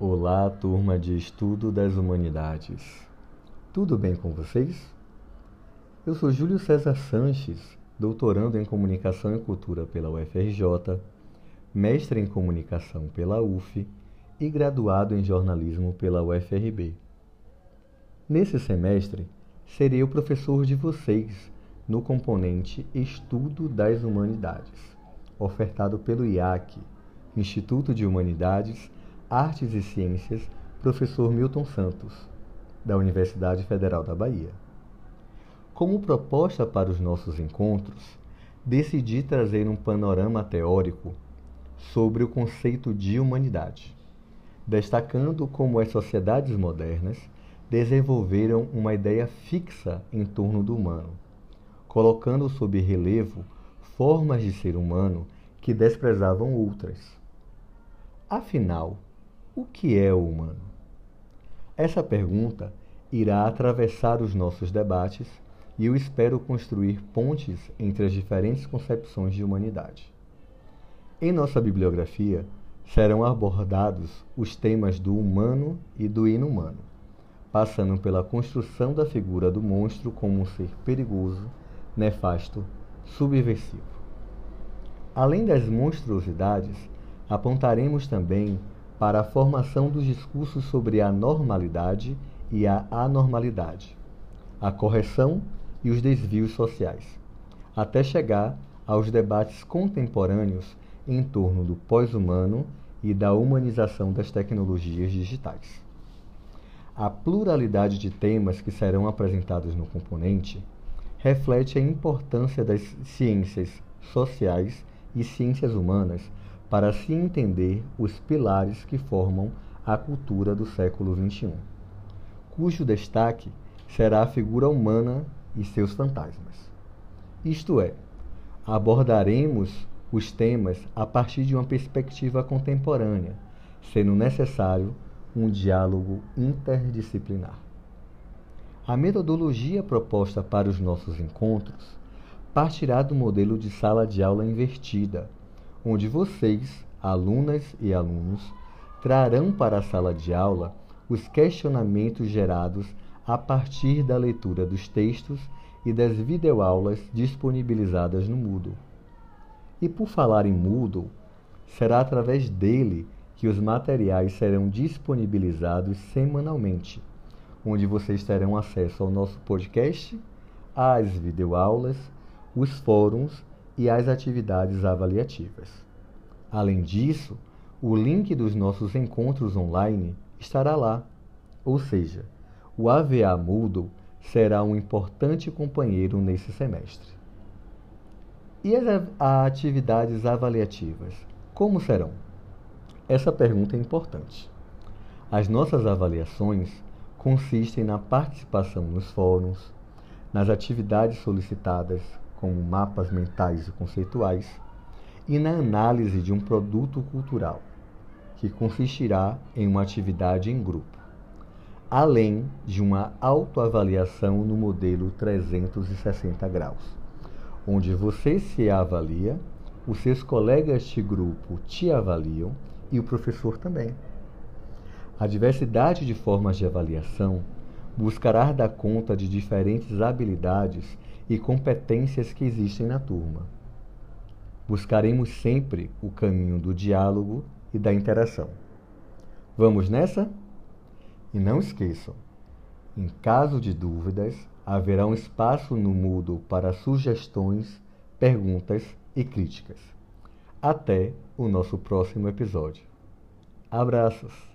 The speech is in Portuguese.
Olá, turma de estudo das humanidades. Tudo bem com vocês? Eu sou Júlio César Sanches, doutorando em Comunicação e Cultura pela UFRJ, mestre em Comunicação pela UF e graduado em Jornalismo pela UFRB. Nesse semestre, serei o professor de vocês no componente Estudo das Humanidades, ofertado pelo IAC, Instituto de Humanidades, Artes e Ciências, professor Milton Santos, da Universidade Federal da Bahia. Como proposta para os nossos encontros, decidi trazer um panorama teórico sobre o conceito de humanidade, destacando como as sociedades modernas desenvolveram uma ideia fixa em torno do humano, colocando sob relevo formas de ser humano que desprezavam outras. Afinal, o que é o humano? Essa pergunta irá atravessar os nossos debates e eu espero construir pontes entre as diferentes concepções de humanidade. Em nossa bibliografia serão abordados os temas do humano e do inumano passando pela construção da figura do monstro como um ser perigoso, nefasto, subversivo. Além das monstruosidades, apontaremos também para a formação dos discursos sobre a normalidade e a anormalidade, a correção e os desvios sociais, até chegar aos debates contemporâneos em torno do pós-humano e da humanização das tecnologias digitais. A pluralidade de temas que serão apresentados no componente reflete a importância das ciências sociais e ciências humanas para se entender os pilares que formam a cultura do século XXI, cujo destaque será a figura humana e seus fantasmas. Isto é, abordaremos os temas a partir de uma perspectiva contemporânea, sendo necessário um diálogo interdisciplinar. A metodologia proposta para os nossos encontros partirá do modelo de sala de aula invertida, onde vocês, alunas e alunos, trarão para a sala de aula os questionamentos gerados a partir da leitura dos textos e das videoaulas disponibilizadas no Moodle. E por falar em Moodle, será através dele que os materiais serão disponibilizados semanalmente, onde vocês terão acesso ao nosso podcast, às videoaulas, os fóruns e às atividades avaliativas. Além disso, o link dos nossos encontros online estará lá, ou seja, o AVA Moodle será um importante companheiro nesse semestre. E as atividades avaliativas, como serão? Essa pergunta é importante. As nossas avaliações consistem na participação nos fóruns, nas atividades solicitadas, como mapas mentais e conceituais, e na análise de um produto cultural, que consistirá em uma atividade em grupo, além de uma autoavaliação no modelo 360 graus, onde você se avalia, os seus colegas de grupo te avaliam e o professor também. A diversidade de formas de avaliação buscará dar conta de diferentes habilidades e competências que existem na turma. Buscaremos sempre o caminho do diálogo e da interação. Vamos nessa? E não esqueçam, em caso de dúvidas, haverá um espaço no Moodle para sugestões, perguntas e críticas. Até o nosso próximo episódio. Abraços!